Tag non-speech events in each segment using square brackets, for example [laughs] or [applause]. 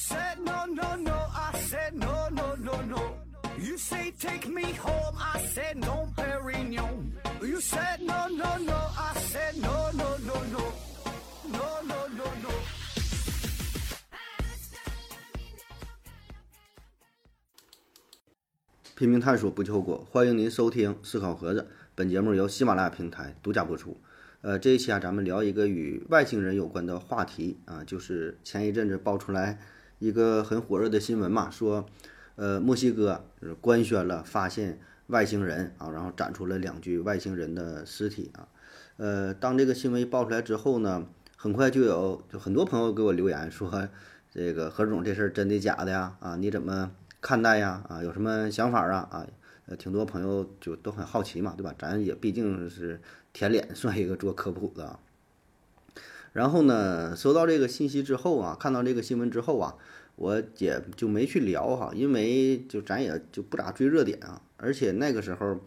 said no, no, no. I said no, no, no, no. You say take me home. I said no, Perignon. You said no, no, no. I said no, no, no, no. No, no, no, no. 拼命探索，不计后果。欢迎您收听《思考盒子》，本节目由喜马拉雅平台独家播出。呃，这一期啊，咱们聊一个与外星人有关的话题啊，就是前一阵子爆出来一个很火热的新闻嘛，说，呃，墨西哥就是官宣了发现外星人啊，然后展出了两具外星人的尸体啊。呃，当这个新闻一爆出来之后呢，很快就有就很多朋友给我留言说，这个何总这事儿真的假的呀？啊，你怎么看待呀？啊，有什么想法啊？啊，呃，挺多朋友就都很好奇嘛，对吧？咱也毕竟是舔脸算一个做科普的。然后呢，收到这个信息之后啊，看到这个新闻之后啊，我也就没去聊哈，因为就咱也就不咋追热点啊，而且那个时候，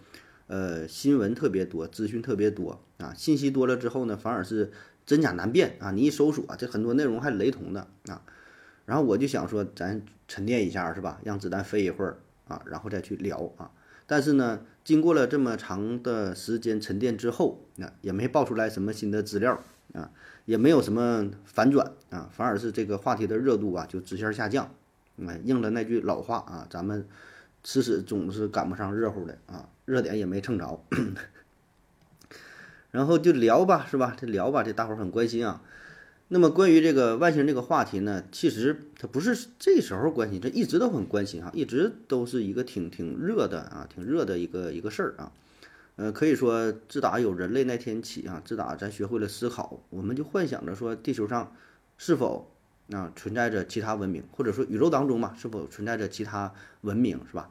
呃，新闻特别多，资讯特别多啊，信息多了之后呢，反而是真假难辨啊。你一搜索，这很多内容还雷同的啊。然后我就想说，咱沉淀一下是吧？让子弹飞一会儿啊，然后再去聊啊。但是呢，经过了这么长的时间沉淀之后，那也没爆出来什么新的资料啊，也没有什么反转啊，反而是这个话题的热度啊就直线下降。嗯，应了那句老话啊，咱们吃屎总是赶不上热乎的啊，热点也没蹭着。[clears throat] 然后就聊吧，是吧？这聊吧，这大伙儿很关心啊。那么关于这个外星这个话题呢，其实它不是这时候关心，这一直都很关心哈，一直都是一个挺挺热的啊，挺热的一个一个事儿啊。呃，可以说自打有人类那天起啊，自打咱学会了思考，我们就幻想着说地球上是否啊存在着其他文明，或者说宇宙当中嘛是否存在着其他文明，是吧？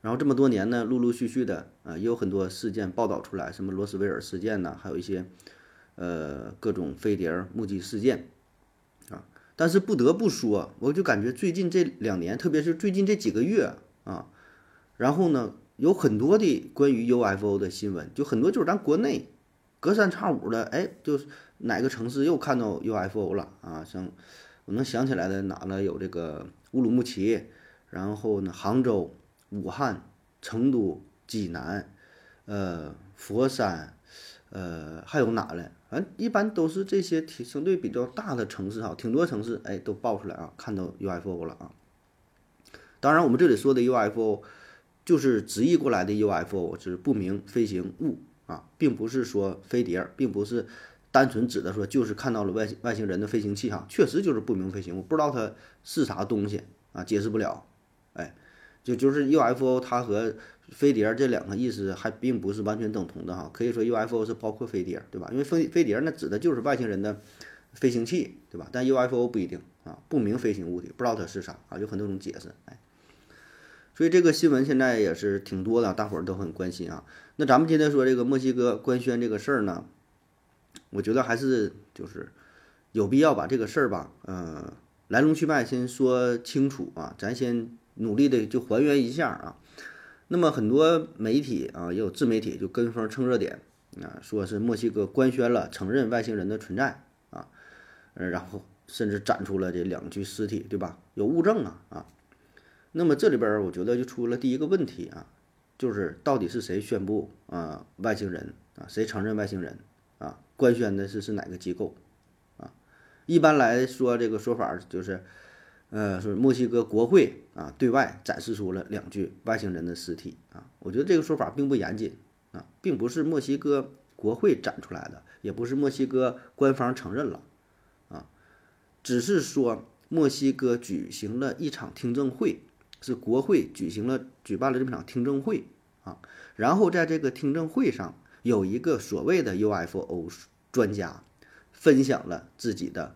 然后这么多年呢，陆陆续续的啊，也有很多事件报道出来，什么罗斯威尔事件呐，还有一些。呃，各种飞碟目击事件，啊，但是不得不说，我就感觉最近这两年，特别是最近这几个月啊，然后呢，有很多的关于 UFO 的新闻，就很多就是咱国内隔三差五的，哎，就是哪个城市又看到 UFO 了啊？像我能想起来的哪呢？有这个乌鲁木齐，然后呢，杭州、武汉、成都、济南，呃，佛山，呃，还有哪嘞？反正一般都是这些挺相对比较大的城市哈，挺多城市哎都爆出来啊，看到 UFO 了啊。当然，我们这里说的 UFO 就是直译过来的 UFO，是不明飞行物啊，并不是说飞碟，并不是单纯指的说就是看到了外外星人的飞行器哈，确实就是不明飞行物，不知道它是啥东西啊，解释不了。哎，就就是 UFO 它和飞碟这两个意思还并不是完全等同的哈，可以说 UFO 是包括飞碟，对吧？因为飞飞碟那指的就是外星人的飞行器，对吧？但 UFO 不一定啊，不明飞行物体，不知道它是啥啊，有很多种解释，哎。所以这个新闻现在也是挺多的，大伙儿都很关心啊。那咱们今天说这个墨西哥官宣这个事儿呢，我觉得还是就是有必要把这个事儿吧，嗯，来龙去脉先说清楚啊，咱先努力的就还原一下啊。那么很多媒体啊，也有自媒体就跟风蹭热点啊，说是墨西哥官宣了承认外星人的存在啊，呃，然后甚至展出了这两具尸体，对吧？有物证啊啊。那么这里边我觉得就出了第一个问题啊，就是到底是谁宣布啊外星人啊，谁承认外星人啊？官宣的是是哪个机构啊？一般来说这个说法就是。呃，是墨西哥国会啊，对外展示出了两具外星人的尸体啊。我觉得这个说法并不严谨啊，并不是墨西哥国会展出来的，也不是墨西哥官方承认了啊，只是说墨西哥举行了一场听证会，是国会举行了举办了这么场听证会啊。然后在这个听证会上，有一个所谓的 UFO 专家分享了自己的。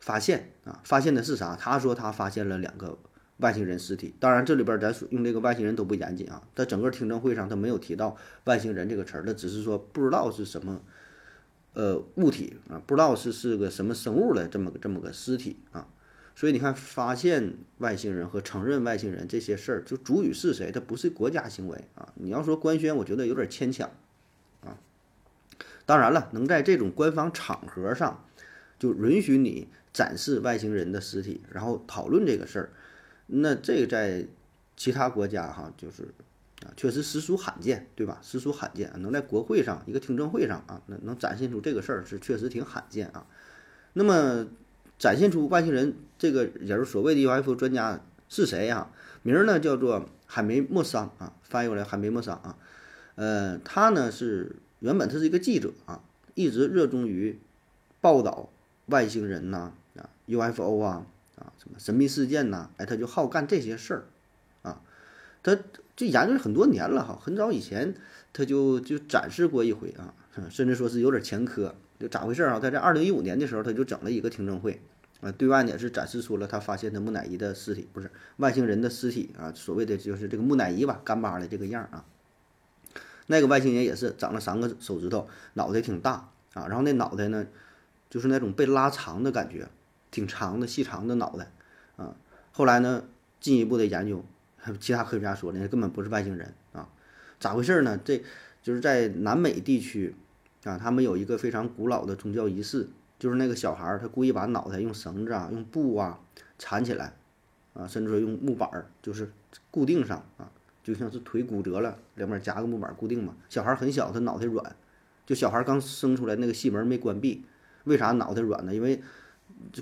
发现啊，发现的是啥？他说他发现了两个外星人尸体。当然，这里边咱用这个外星人都不严谨啊。在整个听证会上，他没有提到外星人这个词儿，他只是说不知道是什么呃物体啊，不知道是是个什么生物的这么个这么个尸体啊。所以你看，发现外星人和承认外星人这些事儿，就主语是谁？它不是国家行为啊。你要说官宣，我觉得有点牵强啊。当然了，能在这种官方场合上。就允许你展示外星人的尸体，然后讨论这个事儿。那这个在其他国家哈，就是啊，确实实属罕见，对吧？实属罕见，能在国会上一个听证会上啊，能能展现出这个事儿是确实挺罕见啊。那么展现出外星人这个人所谓的 UFO 专家是谁呀？名儿呢叫做海梅莫桑啊，翻译过来海梅莫桑啊。呃，他呢是原本他是一个记者啊，一直热衷于报道外星人呐啊 UFO 啊啊什么神秘事件呐，哎，他就好干这些事儿啊。他就研究了很多年了哈，很早以前他就就展示过一回啊，甚至说是有点前科。就咋回事啊？他在二零一五年的时候，他就整了一个听证会，啊，对外呢是展示出了他发现的木乃伊的尸体，不是外星人的尸体啊，所谓的就是这个木乃伊吧，干巴的这个样啊。那个外星人也是长了三个手指头，脑袋挺大啊，然后那脑袋呢，就是那种被拉长的感觉，挺长的细长的脑袋啊。后来呢，进一步的研究，其他科学家说的那根本不是外星人啊，咋回事呢？这就是在南美地区。啊，他们有一个非常古老的宗教仪式，就是那个小孩儿他故意把脑袋用绳子啊、用布啊缠起来，啊，甚至说用木板儿就是固定上啊，就像是腿骨折了，两边夹个木板固定嘛。小孩很小，他脑袋软，就小孩刚生出来那个细门没关闭，为啥脑袋软呢？因为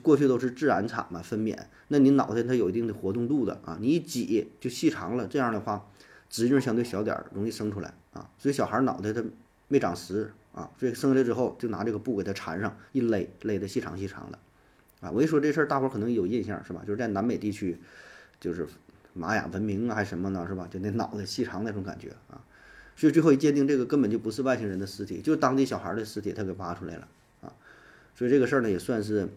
过去都是自然产嘛，分娩，那你脑袋它有一定的活动度的啊，你一挤就细长了，这样的话直径相对小点儿，容易生出来啊，所以小孩脑袋它没长实。啊，所以生下来之后就拿这个布给它缠上，一勒勒得细长细长的，啊，我一说这事儿，大伙儿可能有印象是吧？就是在南美地区，就是玛雅文明啊还什么呢是吧？就那脑袋细长那种感觉啊，所以最后一鉴定这个根本就不是外星人的尸体，就是当地小孩的尸体，他给挖出来了啊，所以这个事儿呢也算是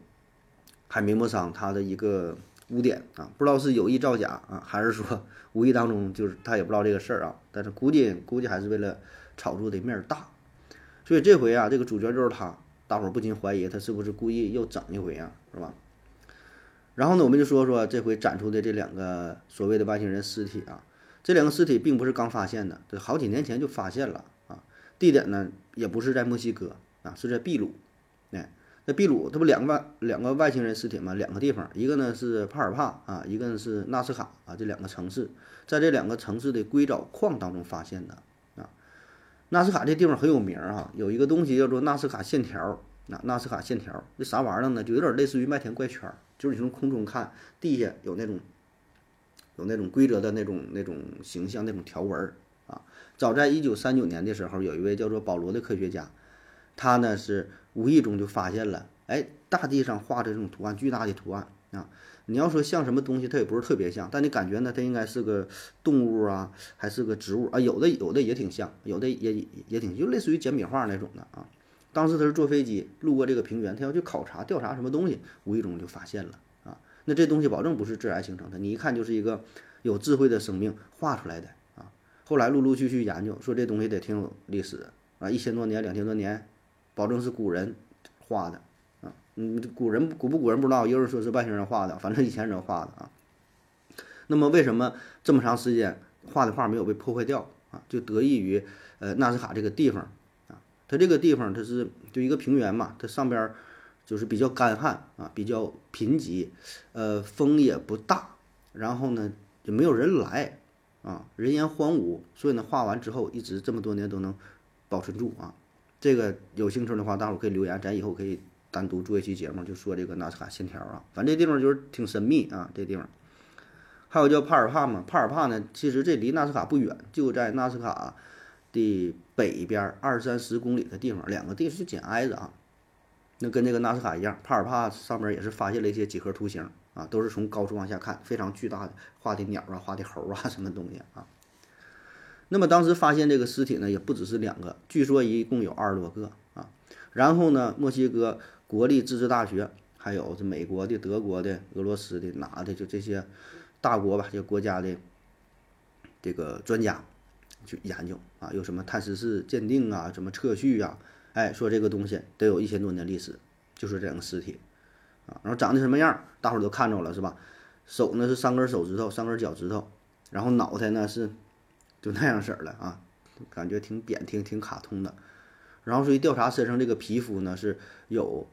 海明莫桑他的一个污点啊，不知道是有意造假啊，还是说无意当中就是他也不知道这个事儿啊，但是估计估计还是为了炒作的面儿大。所以这回啊，这个主角就是他，大伙儿不禁怀疑他是不是故意又整一回啊，是吧？然后呢，我们就说说这回展出的这两个所谓的外星人尸体啊，这两个尸体并不是刚发现的，这好几年前就发现了啊。地点呢也不是在墨西哥啊，是在秘鲁。哎，那秘鲁它不两个外两个外星人尸体吗？两个地方，一个呢是帕尔帕啊，一个呢是纳斯卡啊，这两个城市，在这两个城市的硅藻矿当中发现的。纳斯卡这地方很有名儿哈，有一个东西叫做纳斯卡线条。那纳斯卡线条这啥玩意儿呢？就有点类似于麦田怪圈，就是你从空中看，地下有那种有那种规则的那种那种形象那种条纹儿啊。早在一九三九年的时候，有一位叫做保罗的科学家，他呢是无意中就发现了，哎，大地上画着这种图案，巨大的图案啊。你要说像什么东西，它也不是特别像，但你感觉呢，它应该是个动物啊，还是个植物啊？有的有的也挺像，有的也也挺就类似于简笔画那种的啊。当时他是坐飞机路过这个平原，他要去考察调查什么东西，无意中就发现了啊。那这东西保证不是自然形成的，你一看就是一个有智慧的生命画出来的啊。后来陆陆续续研究，说这东西得挺有历史啊，一千多年、两千多年，保证是古人画的。嗯，古人古不古人不知道，有人说是外星人画的，反正以前人画的啊。那么为什么这么长时间画的画没有被破坏掉啊？就得益于呃纳斯卡这个地方啊，它这个地方它是就一个平原嘛，它上边就是比较干旱啊，比较贫瘠，呃风也不大，然后呢就没有人来啊，人烟荒芜，所以呢画完之后一直这么多年都能保存住啊。这个有兴趣的话，大伙可以留言，咱以后可以。单独做一期节目，就说这个纳斯卡线条啊，反正这地方就是挺神秘啊。这地方还有叫帕尔帕嘛，帕尔帕呢，其实这离纳斯卡不远，就在纳斯卡的北边二三十公里的地方，两个地是紧挨着啊。那跟这个纳斯卡一样，帕尔帕上面也是发现了一些几何图形啊，都是从高处往下看，非常巨大的画的鸟啊，画的猴啊，[laughs] 什么东西啊。那么当时发现这个尸体呢，也不只是两个，据说一共有二十多个啊。然后呢，墨西哥。国立自治大学，还有这美国的、德国的、俄罗斯的，哪的就这些大国吧，这国家的这个专家去研究啊，有什么碳十四鉴定啊，什么测序啊，哎，说这个东西得有一千多年历史，就是这个尸体啊，然后长得什么样，大伙儿都看着了是吧？手呢是三根手指头，三根脚趾头，然后脑袋呢是就那样式儿的啊，感觉挺扁，挺挺卡通的。然后所以调查身上这个皮肤呢是有。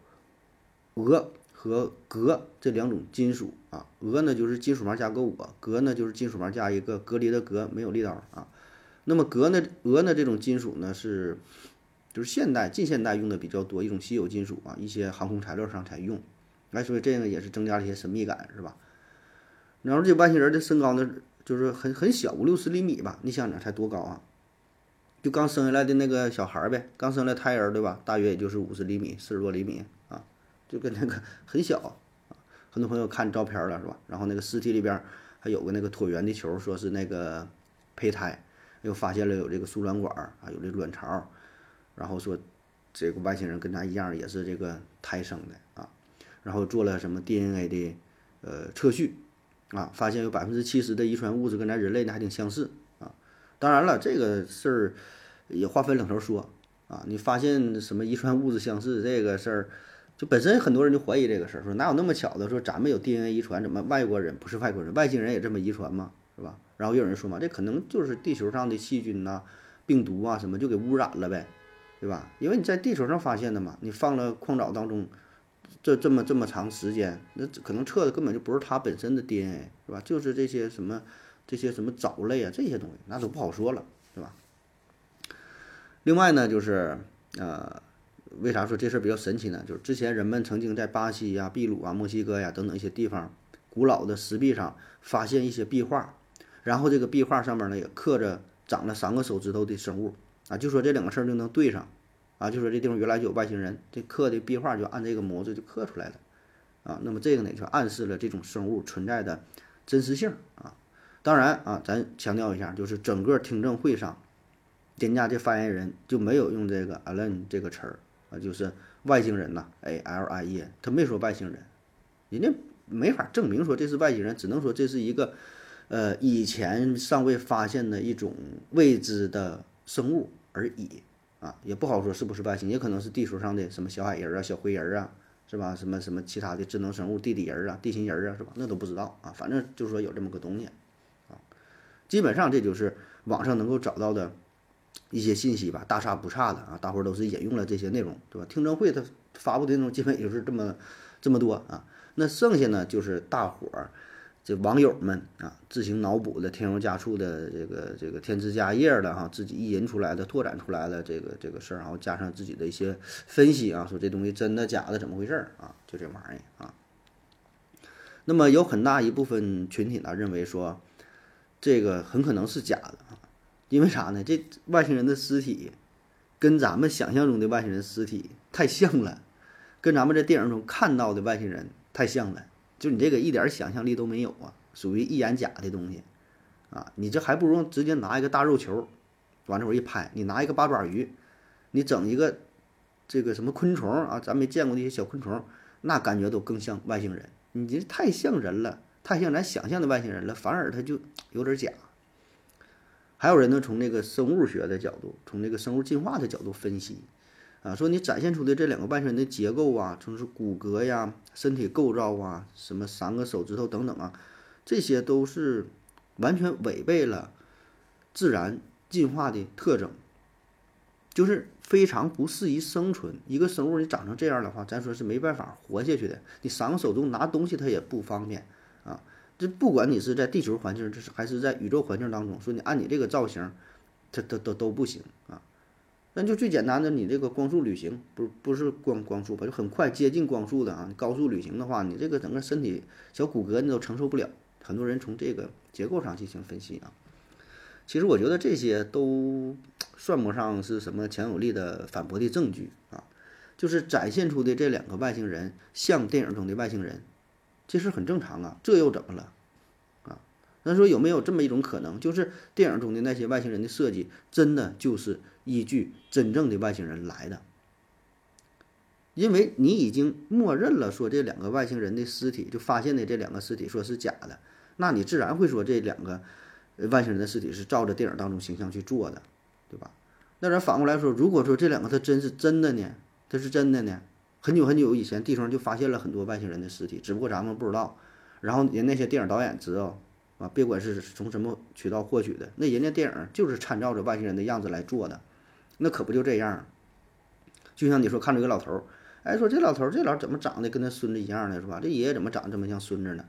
铬和镉这两种金属啊。铬呢就是金属旁加个我，镉呢就是金属旁加一个隔离的隔，没有力道啊。那么镉呢，铬呢这种金属呢是就是现代近现代用的比较多一种稀有金属啊，一些航空材料上才用。哎，所以这个也是增加了一些神秘感，是吧？然后这外星人的身高呢，就是很很小，五六十厘米吧。你想想才多高啊？就刚生下来的那个小孩儿呗，刚生来胎儿对吧？大约也就是五十厘米，四十多厘米啊，就跟那个很小啊。很多朋友看照片了是吧？然后那个尸体里边还有个那个椭圆的球，说是那个胚胎，又发现了有这个输卵管啊，有这卵巢，然后说这个外星人跟咱一样也是这个胎生的啊。然后做了什么 DNA 的呃测序啊，发现有百分之七十的遗传物质跟咱人类呢还挺相似啊。当然了，这个事儿也划分两头说啊。你发现什么遗传物质相似这个事儿，就本身很多人就怀疑这个事儿，说哪有那么巧的？说咱们有 DNA 遗传，怎么外国人不是外国人，外星人也这么遗传吗？是吧？然后又有人说嘛，这可能就是地球上的细菌呐、病毒啊什么就给污染了呗，对吧？因为你在地球上发现的嘛，你放了矿藻当中。这这么这么长时间，那可能测的根本就不是它本身的 DNA，是吧？就是这些什么这些什么藻类啊，这些东西那都不好说了，是吧？另外呢，就是呃，为啥说这事儿比较神奇呢？就是之前人们曾经在巴西呀、秘鲁啊、墨西哥呀等等一些地方古老的石壁上发现一些壁画，然后这个壁画上面呢也刻着长了三个手指头的生物啊，就说这两个事儿就能对上。啊，就说这地方原来就有外星人，这刻的壁画就按这个模子就刻出来了，啊，那么这个呢就暗示了这种生物存在的真实性啊。当然啊，咱强调一下，就是整个听证会上，人家这发言人就没有用这个 alien 这个词儿啊，就是外星人呐，A L I E，他没说外星人，人家没法证明说这是外星人，只能说这是一个呃以前尚未发现的一种未知的生物而已。啊，也不好说是不是外星，也可能是地球上的什么小矮人啊、小灰人啊，是吧？什么什么其他的智能生物、地底人啊、地心人啊，是吧？那都不知道啊。反正就是说有这么个东西，啊，基本上这就是网上能够找到的一些信息吧，大差不差的啊。大伙儿都是引用了这些内容，对吧？听证会他发布的内容基本也就是这么这么多啊。那剩下呢，就是大伙儿。这网友们啊，自行脑补的、添油加醋的、这个这个添枝加叶的哈，自己意淫出来的、拓展出来的这个这个事儿，然后加上自己的一些分析啊，说这东西真的假的，怎么回事儿啊？就这玩意儿啊。那么有很大一部分群体呢认为说，这个很可能是假的啊，因为啥呢？这外星人的尸体跟咱们想象中的外星人尸体太像了，跟咱们在电影中看到的外星人太像了。就你这个一点想象力都没有啊，属于一眼假的东西，啊，你这还不如直接拿一个大肉球，往这会儿一拍，你拿一个八爪鱼，你整一个这个什么昆虫啊，咱没见过那些小昆虫，那感觉都更像外星人。你这太像人了，太像咱想象的外星人了，反而它就有点假。还有人呢，从那个生物学的角度，从那个生物进化的角度分析。啊，说你展现出的这两个半身的结构啊，从是骨骼呀、身体构造啊，什么三个手指头等等啊，这些都是完全违背了自然进化的特征，就是非常不适宜生存。一个生物你长成这样的话，咱说是没办法活下去的。你三个手中拿东西它也不方便啊。这不管你是在地球环境，这是还是在宇宙环境当中，说你按你这个造型，它都都都不行啊。那就最简单的，你这个光速旅行，不不是光光速吧，就很快接近光速的啊。高速旅行的话，你这个整个身体小骨骼你都承受不了。很多人从这个结构上进行分析啊。其实我觉得这些都算不上是什么强有力的反驳的证据啊。就是展现出的这两个外星人像电影中的外星人，其实很正常啊。这又怎么了啊？那说有没有这么一种可能，就是电影中的那些外星人的设计真的就是？依据真正的外星人来的，因为你已经默认了说这两个外星人的尸体就发现的这两个尸体说是假的，那你自然会说这两个外星人的尸体是照着电影当中形象去做的，对吧？那咱反过来说，如果说这两个它真是真的呢？它是真的呢？很久很久以前，地球上就发现了很多外星人的尸体，只不过咱们不知道，然后人那些电影导演知道啊，别管是从什么渠道获取的，那人家电影就是参照着外星人的样子来做的。那可不就这样？就像你说，看着一个老头儿，哎，说这老头儿这老怎么长得跟他孙子一样呢，是吧？这爷爷怎么长得这么像孙子呢？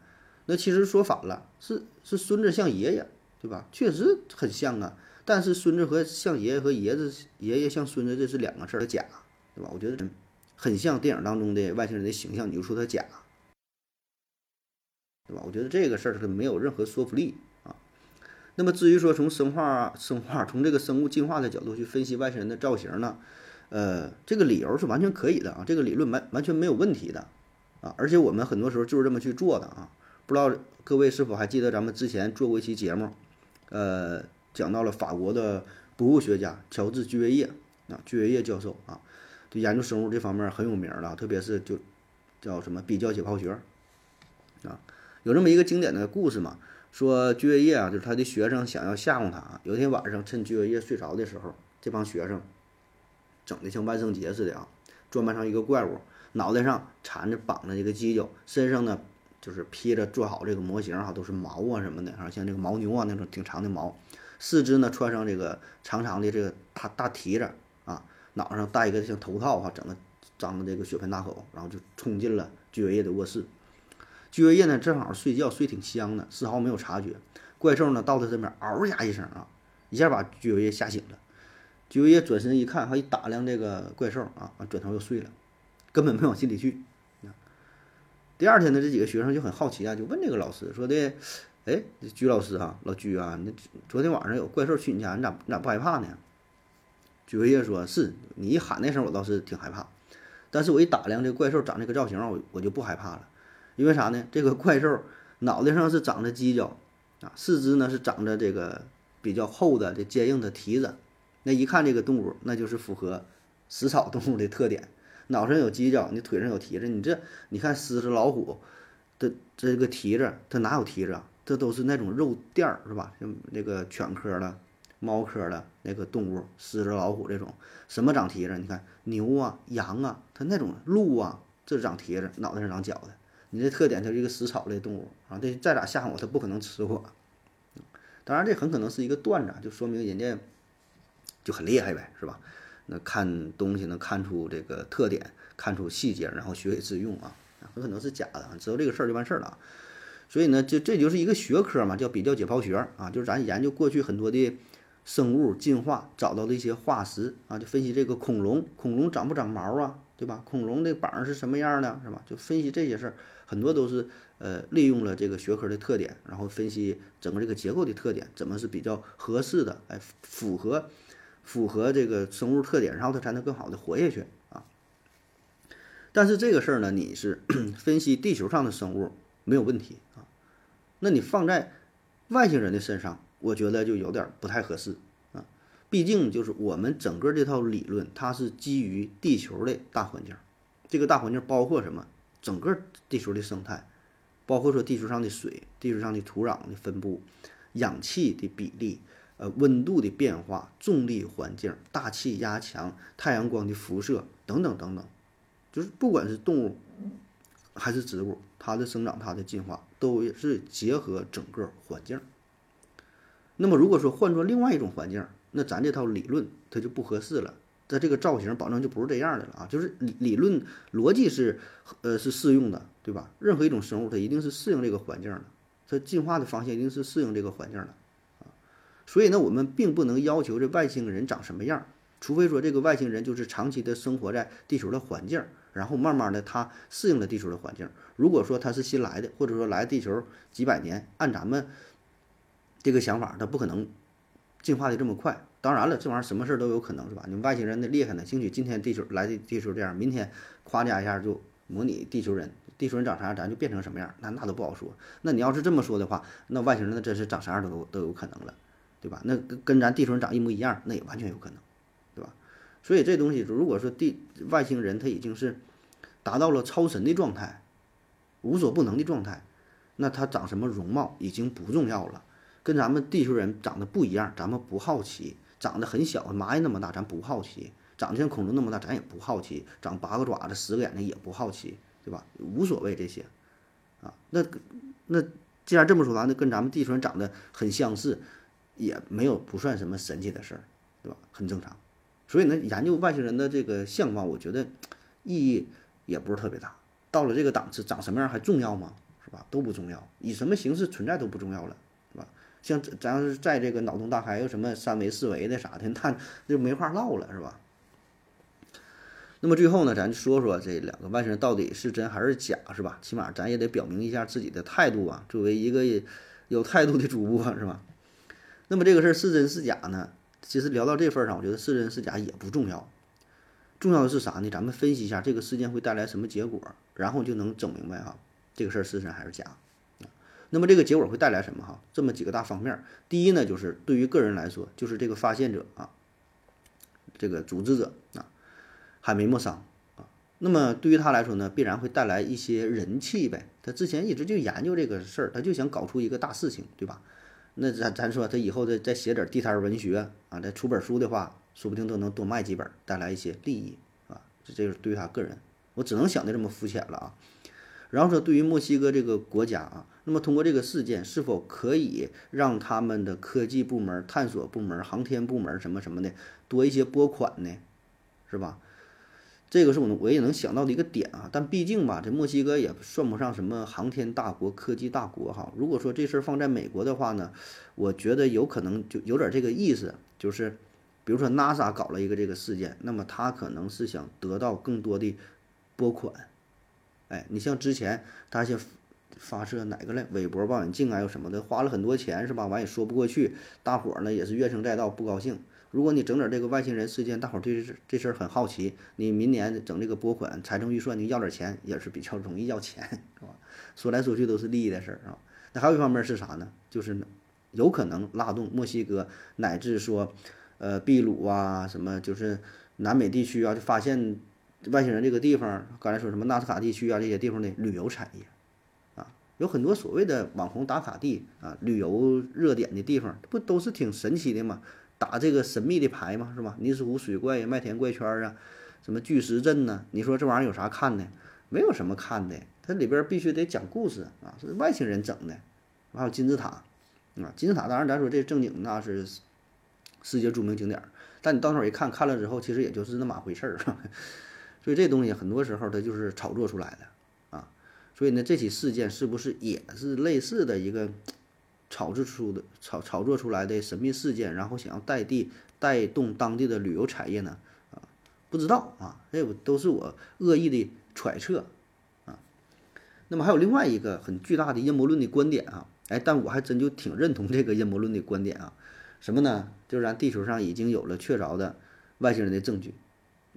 那其实说反了，是是孙子像爷爷，对吧？确实很像啊。但是孙子和像爷爷和爷子爷爷像孙子这是两个事儿，假，对吧？我觉得很像电影当中的外星人的形象，你就说他假，对吧？我觉得这个事儿是没有任何说服力啊。那么至于说从生化 [laughs] 生化从这个生物进化的角度去分析外星人的造型呢，呃，这个理由是完全可以的啊，这个理论完完全没有问题的啊。而且我们很多时候就是这么去做的啊。不知道各位是否还记得咱们之前做过一期节目，呃。讲到了法国的博物学家乔治居维叶啊，居维叶教授啊，就研究生物这方面很有名了，特别是就叫什么比较解剖学啊，有这么一个经典的故事嘛，说居维叶啊，就是他的学生想要吓唬他，有一天晚上趁居维叶睡着的时候，这帮学生整的像万圣节似的啊，装扮上一个怪物，脑袋上缠着绑着一个犄角，身上呢就是披着做好这个模型哈，都是毛啊什么的啊，像这个牦牛啊那种挺长的毛。四肢呢穿上这个长长的这个大大蹄子，脑上戴一个像头套哈，整个张的这个血盆大口，然后就冲进了居维叶的卧室。居维叶呢正好睡觉睡挺香的，丝毫没有察觉。怪兽呢到他身边，嗷呀一声啊，一下把居维叶吓醒了。居维叶转身一看，还一打量这个怪兽啊，转头又睡了，根本没往心里去。第二天呢，这几个学生就很好奇啊，就问这个老师说的。哎，居老师哈，老居啊，那昨天晚上有怪兽去你家，你咋你咋不害怕呢？居维叶说：“是你一喊那声，我倒是挺害怕，但是我一打量这怪兽长这个造型，我我就不害怕了，因为啥呢？这个怪兽脑袋上是长着犄角啊，四肢呢是长着这个比较厚的、这坚硬的蹄子，那一看这个动物，那就是符合食草动物的特点，脑上有犄角，你腿上有蹄子，你这你看狮子、老虎的这个蹄子，它哪有蹄子啊？”这都是那种肉垫儿，是吧？像那个犬科的、猫科的那个动物，狮子、老虎这种，什么长蹄子？你看牛啊、羊啊，它那种鹿啊，这长蹄子，脑袋上长角的。你这特点，它是一个食草类动物啊。这再咋吓唬我，它不可能吃我。当然，这很可能是一个段子，就说明人家就很厉害呗，是吧？那看东西能看出这个特点，看出细节，然后学以致用啊，很可能是假的。知道这个事儿就完事儿了。所以呢，就这就是一个学科嘛，叫比较解剖学啊，就是咱研究过去很多的生物进化找到的一些化石啊，就分析这个恐龙，恐龙长不长毛啊，对吧？恐龙的膀是什么样的，是吧？就分析这些事儿，很多都是呃利用了这个学科的特点，然后分析整个这个结构的特点，怎么是比较合适的，哎，符合符合这个生物特点，然后它才能更好的活下去啊。但是这个事儿呢，你是 [clears throat] 分析地球上的生物没有问题啊。那你放在外星人的身上，我觉得就有点不太合适啊。毕竟就是我们整个这套理论，它是基于地球的大环境，这个大环境包括什么？整个地球的生态，包括说地球上的水、地球上的土壤的分布、氧气的比例、呃温度的变化、重力环境、大气压强、太阳光的辐射等等等等，就是不管是动物还是植物。它的生长，它的进化，都是结合整个环境。那么，如果说换做另外一种环境，那咱这套理论它就不合适了。它这个造型保证就不是这样的了啊！就是理理论逻辑是，呃，是适用的，对吧？任何一种生物，它一定是适应这个环境的，它进化的方向一定是适应这个环境的啊。所以呢，我们并不能要求这外星人长什么样，除非说这个外星人就是长期的生活在地球的环境。然后慢慢的，它适应了地球的环境。如果说它是新来的，或者说来地球几百年，按咱们这个想法，它不可能进化的这么快。当然了，这玩意儿什么事儿都有可能，是吧？你外星人的厉害呢，兴许今天地球来的地球这样，明天夸加一下就模拟地球人，地球人长啥样，咱就变成什么样，那那都不好说。那你要是这么说的话，那外星人那真是长啥样都都有可能了，对吧？那跟跟咱地球人长一模一样，那也完全有可能，对吧？所以这东西，如果说地外星人他已经是。达到了超神的状态，无所不能的状态，那他长什么容貌已经不重要了，跟咱们地球人长得不一样，咱们不好奇；长得很小，蚂蚁那么大，咱不好奇；长得像恐龙那么大，咱也不好奇；长八个爪子、十个眼睛也不好奇，对吧？无所谓这些，啊，那那既然这么说，那跟咱们地球人长得很相似，也没有不算什么神奇的事儿，对吧？很正常。所以呢，研究外星人的这个相貌，我觉得意义。也不是特别大。到了这个档次，长什么样还重要吗？是吧？都不重要，以什么形式存在都不重要了，像咱要是在这个脑洞大开，有什么三维、四维的啥的，那就没话唠了，是吧？那么最后呢，咱说说这两个外星人到底是真还是假，是吧？起码咱也得表明一下自己的态度啊，作为一个有态度的主播，是吧？那么这个事儿是真是假呢？其实聊到这份上，我觉得是真是假也不重要，重要的是啥呢？咱们分析一下这个事件会带来什么结果，然后就能整明白哈，这个事儿是真还是假。那么这个结果会带来什么哈？这么几个大方面。第一呢，就是对于个人来说，就是这个发现者啊，这个组织者啊。海梅莫桑啊，那么对于他来说呢，必然会带来一些人气呗。他之前一直就研究这个事儿，他就想搞出一个大事情，对吧？那咱咱说他以后再再写点地摊文学啊，再出本书的话，说不定都能多卖几本，带来一些利益啊。这这是对于他个人，我只能想的这么肤浅了啊。然后说对于墨西哥这个国家啊，那么通过这个事件，是否可以让他们的科技部门、探索部门、航天部门什么什么的多一些拨款呢？是吧？这个是我们我也能想到的一个点啊，但毕竟吧，这墨西哥也算不上什么航天大国、科技大国哈。如果说这事儿放在美国的话呢，我觉得有可能就有点这个意思，就是比如说 NASA 搞了一个这个事件，那么他可能是想得到更多的拨款。哎，你像之前他先发射哪个来韦伯望远镜啊，又什么的，花了很多钱是吧？完也说不过去，大伙儿呢也是怨声载道，不高兴。如果你整点这个外星人事件，大伙儿对这这事儿很好奇，你明年整这个拨款财政预算，你要点钱也是比较容易要钱，是吧？说来说去都是利益的事儿啊。那还有一方面是啥呢？就是有可能拉动墨西哥乃至说，呃，秘鲁啊，什么就是南美地区啊，就发现外星人这个地方，刚才说什么纳斯卡地区啊这些地方的旅游产业，啊，有很多所谓的网红打卡地啊，旅游热点的地方，不都是挺神奇的吗？打这个神秘的牌嘛，是吧？尼斯湖水怪呀，麦田怪圈啊，什么巨石阵呢？你说这玩意儿有啥看的？没有什么看的，它里边必须得讲故事啊，是外星人整的。还有金字塔啊，金字塔当然咱说这正经那是世界著名景点，但你到那儿一看，看了之后其实也就是那么回事儿。所以这东西很多时候它就是炒作出来的啊。所以呢，这起事件是不是也是类似的一个？炒制出的炒炒作出来的神秘事件，然后想要带地带动当地的旅游产业呢？啊，不知道啊，这都是我恶意的揣测啊。那么还有另外一个很巨大的阴谋论的观点啊，哎，但我还真就挺认同这个阴谋论的观点啊。什么呢？就是咱地球上已经有了确凿的外星人的证据，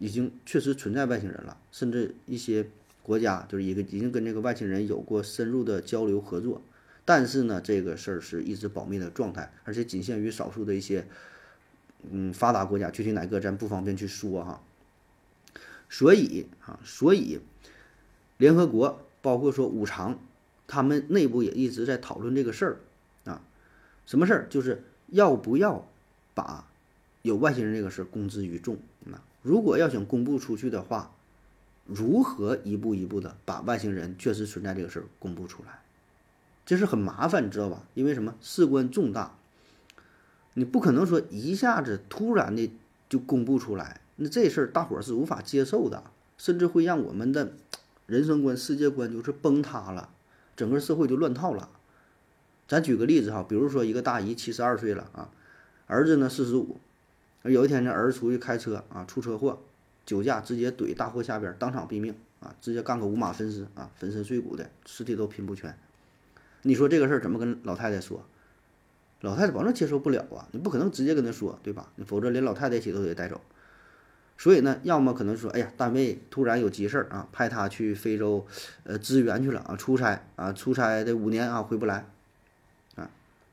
已经确实存在外星人了，甚至一些国家就是一个已经跟这个外星人有过深入的交流合作。但是呢，这个事儿是一直保密的状态，而且仅限于少数的一些，嗯，发达国家，具体哪个咱不方便去说哈。所以啊，所以联合国包括说五常，他们内部也一直在讨论这个事儿啊。什么事儿？就是要不要把有外星人这个事儿公之于众？那如果要想公布出去的话，如何一步一步的把外星人确实存在这个事儿公布出来？这是很麻烦，你知道吧？因为什么？事关重大，你不可能说一下子突然的就公布出来，那这事儿大伙儿是无法接受的，甚至会让我们的人生观、世界观就是崩塌了，整个社会就乱套了。咱举个例子哈，比如说一个大姨七十二岁了啊，儿子呢四十五，而有一天呢儿子出去开车啊，出车祸，酒驾直接怼大货下边，当场毙命啊，直接干个五马分尸啊，粉身碎骨的，尸体都拼不全。你说这个事儿怎么跟老太太说？老太太保证接受不了啊！你不可能直接跟她说，对吧？你否则连老太太一起都得带走。所以呢，要么可能说，哎呀，单位突然有急事儿啊，派他去非洲，呃，支援去了啊，出差啊，出差得五年啊，回不来。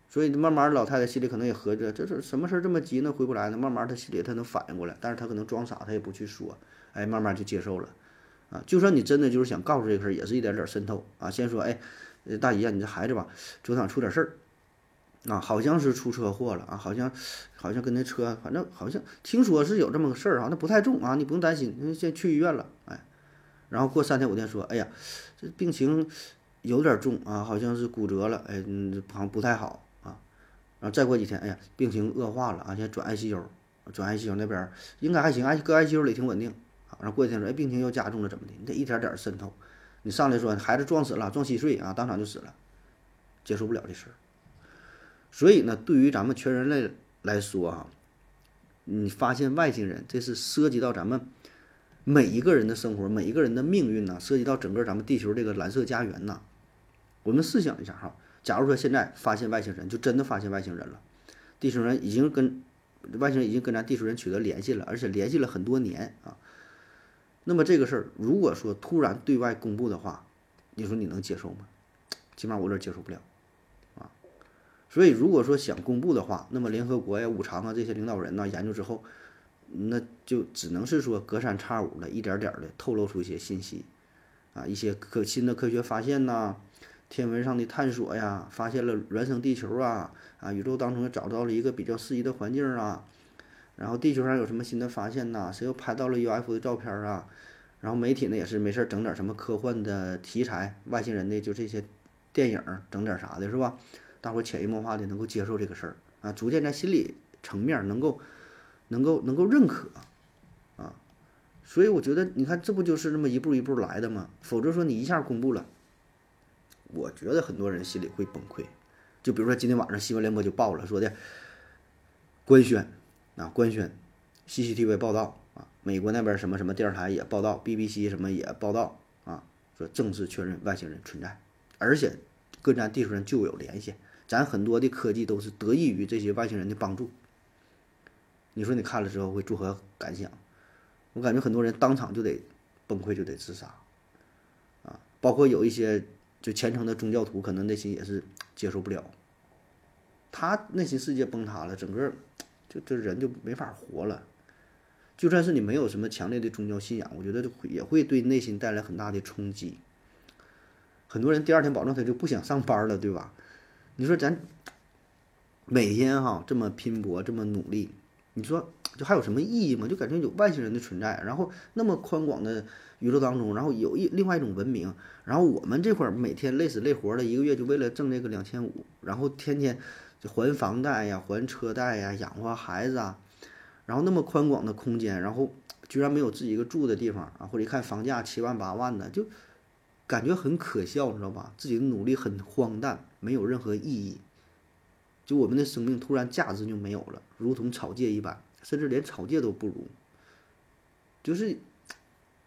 所以慢慢老太太心里可能也合着，这是什么事儿这么急呢？回不来呢？慢慢她心里她能反应过来，但是她可能装傻，她也不去说，哎，慢慢就接受了啊。就算你真的就是想告诉这个事儿，也是一点点渗透啊。先说，哎。大姨啊，你这孩子吧，昨天出点事儿，啊，好像是出车祸了啊，好像，好像跟那车，反正好像听说是有这么个事儿啊，那不太重啊，你不用担心，先去医院了，哎，然后过三天五天说，哎呀，这病情有点重啊，好像是骨折了，哎，好像不太好，然后再过几天，哎呀，病情恶化了啊，现在转 ICU，转 ICU 那边应该还行，I 搁 ICU 里挺稳定啊，然后过几天说，哎，病情又加重了，怎么的？你得一点点渗透。你上来说孩子撞死了，撞稀碎啊，当场就死了，接受不了这事儿。所以呢，对于咱们全人类来说啊，你发现外星人，这是涉及到咱们每一个人的生活、每一个人的命运呐，涉及到整个咱们地球这个蓝色家园呐。我们试想一下哈，假如说现在发现外星人，就真的发现外星人了，地球人已经跟外星人已经跟咱地球人取得联系了，而且联系了很多年啊。那么这个事儿，如果说突然对外公布的话，你说你能接受吗？起码我这接受不了，啊，所以如果说想公布的话，那么联合国呀、五常啊这些领导人呢研究之后，那就只能是说隔三差五的一点点的透露出一些信息，啊，一些可新的科学发现呐，天文上的探索呀，发现了原生地球啊，啊，宇宙当中也找到了一个比较适宜的环境啊。然后地球上有什么新的发现呐？谁又拍到了 UFO 的照片啊？然后媒体呢也是没事儿整点什么科幻的题材，外星人的就这些电影整点啥的，是吧？大伙潜移默化的能够接受这个事儿啊，逐渐在心理层面能够能够能够认可啊。所以我觉得你看这不就是这么一步一步来的吗？否则说你一下公布了，我觉得很多人心里会崩溃。就比如说今天晚上新闻联播就报了说的官宣。啊，官宣，CCTV 报道啊，美国那边什么什么电视台也报道，BBC 什么也报道啊，说正式确认外星人存在，而且跟咱地球人就有联系，咱很多的科技都是得益于这些外星人的帮助。你说你看了之后会作何感想？我感觉很多人当场就得崩溃，就得自杀啊，包括有一些就虔诚的宗教徒，可能内心也是接受不了，他内心世界崩塌了，整个。就这人就没法活了，就算是你没有什么强烈的宗教信仰，我觉得也会对内心带来很大的冲击。很多人第二天保证他就不想上班了，对吧？你说咱每天哈这么拼搏，这么努力，你说就还有什么意义吗？就感觉有外星人的存在，然后那么宽广的宇宙当中，然后有一另外一种文明，然后我们这块儿每天累死累活的，一个月就为了挣那个两千五，然后天天。就还房贷呀，还车贷呀，养活孩子啊，然后那么宽广的空间，然后居然没有自己一个住的地方啊，或者一看房价七万八万的，就感觉很可笑，你知道吧？自己的努力很荒诞，没有任何意义。就我们的生命突然价值就没有了，如同草芥一般，甚至连草芥都不如。就是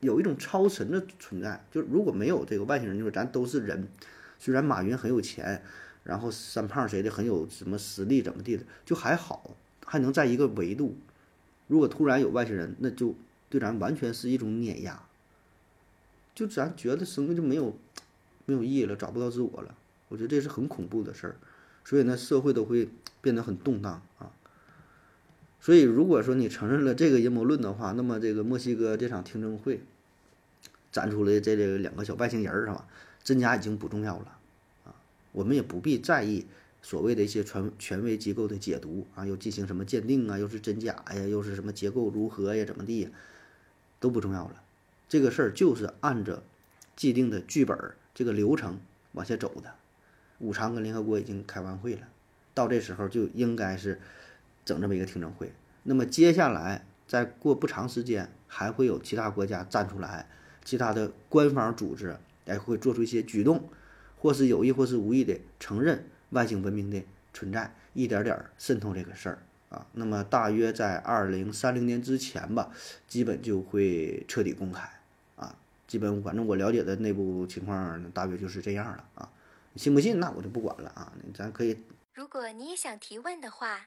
有一种超神的存在。就如果没有这个外星人，就是咱都是人。虽然马云很有钱。然后三胖谁的很有什么实力怎么地的就还好，还能在一个维度。如果突然有外星人，那就对咱完全是一种碾压。就咱觉得生命就没有没有意义了，找不到自我了。我觉得这是很恐怖的事儿，所以呢，社会都会变得很动荡啊。所以如果说你承认了这个阴谋论的话，那么这个墨西哥这场听证会展出来这这两个小外星人儿是吧？真假已经不重要了啊。我们也不必在意所谓的一些权权威机构的解读啊，又进行什么鉴定啊，又是真假呀，又是什么结构如何呀，怎么地，都不重要了。这个事儿就是按着既定的剧本这个流程往下走的。五常跟联合国已经开完会了，到这时候就应该是整这么一个听证会。那么接下来再过不长时间，还会有其他国家站出来，其他的官方组织哎会做出一些举动。或是有意或是无意的承认外星文明的存在，一点点渗透这个事儿啊，那么大约在二零三零年之前吧，基本就会彻底公开啊。基本反正我了解的内部情况大约就是这样了啊。信不信那我就不管了啊，咱可以。如果你也想提问的话，